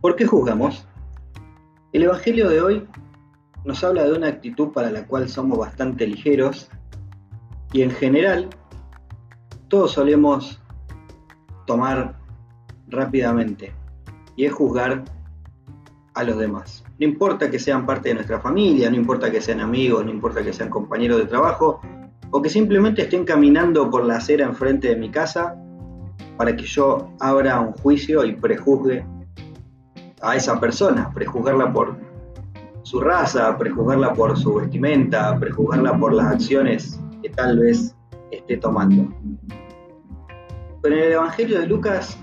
¿Por qué juzgamos? El Evangelio de hoy nos habla de una actitud para la cual somos bastante ligeros y en general todos solemos tomar rápidamente y es juzgar a los demás. No importa que sean parte de nuestra familia, no importa que sean amigos, no importa que sean compañeros de trabajo o que simplemente estén caminando por la acera enfrente de mi casa para que yo abra un juicio y prejuzgue a esa persona, prejuzgarla por su raza, prejuzgarla por su vestimenta, prejuzgarla por las acciones que tal vez esté tomando. Pero en el Evangelio de Lucas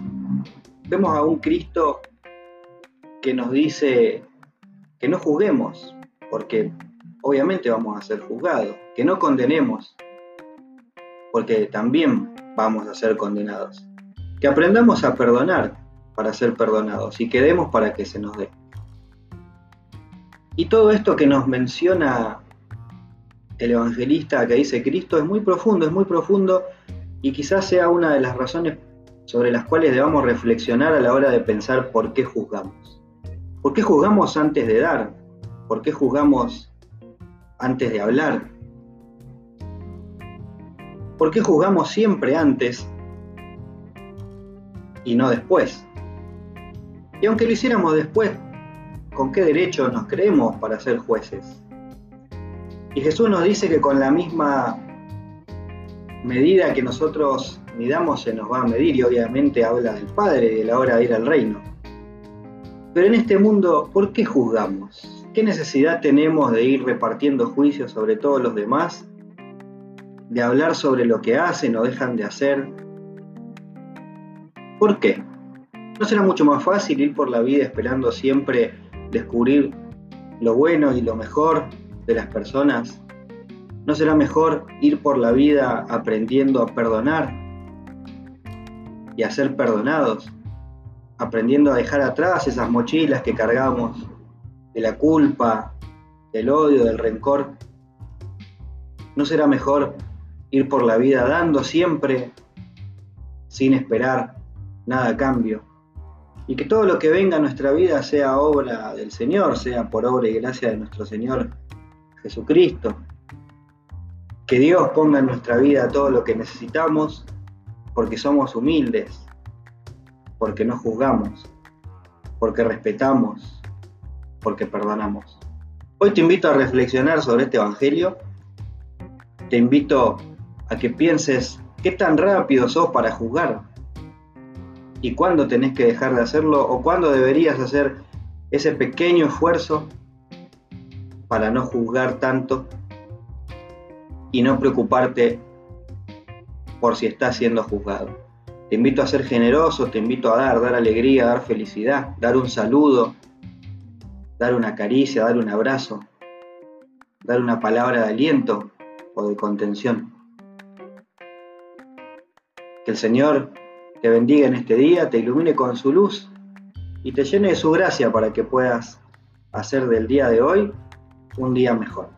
vemos a un Cristo que nos dice que no juzguemos, porque obviamente vamos a ser juzgados, que no condenemos, porque también vamos a ser condenados, que aprendamos a perdonar, para ser perdonados y quedemos para que se nos dé. Y todo esto que nos menciona el evangelista que dice Cristo es muy profundo, es muy profundo y quizás sea una de las razones sobre las cuales debamos reflexionar a la hora de pensar por qué juzgamos. ¿Por qué juzgamos antes de dar? ¿Por qué juzgamos antes de hablar? ¿Por qué juzgamos siempre antes y no después? Y aunque lo hiciéramos después, ¿con qué derecho nos creemos para ser jueces? Y Jesús nos dice que con la misma medida que nosotros midamos se nos va a medir y obviamente habla del Padre y de la hora de ir al reino. Pero en este mundo, ¿por qué juzgamos? ¿Qué necesidad tenemos de ir repartiendo juicios sobre todos los demás? ¿De hablar sobre lo que hacen o dejan de hacer? ¿Por qué? ¿No será mucho más fácil ir por la vida esperando siempre descubrir lo bueno y lo mejor de las personas? ¿No será mejor ir por la vida aprendiendo a perdonar y a ser perdonados? Aprendiendo a dejar atrás esas mochilas que cargamos de la culpa, del odio, del rencor. ¿No será mejor ir por la vida dando siempre sin esperar nada a cambio? Y que todo lo que venga a nuestra vida sea obra del Señor, sea por obra y gracia de nuestro Señor Jesucristo. Que Dios ponga en nuestra vida todo lo que necesitamos porque somos humildes, porque no juzgamos, porque respetamos, porque perdonamos. Hoy te invito a reflexionar sobre este Evangelio. Te invito a que pienses qué tan rápido sos para juzgar y cuándo tenés que dejar de hacerlo o cuándo deberías hacer ese pequeño esfuerzo para no juzgar tanto y no preocuparte por si estás siendo juzgado. Te invito a ser generoso, te invito a dar, dar alegría, dar felicidad, dar un saludo, dar una caricia, dar un abrazo, dar una palabra de aliento o de contención. Que el Señor te bendiga en este día, te ilumine con su luz y te llene de su gracia para que puedas hacer del día de hoy un día mejor.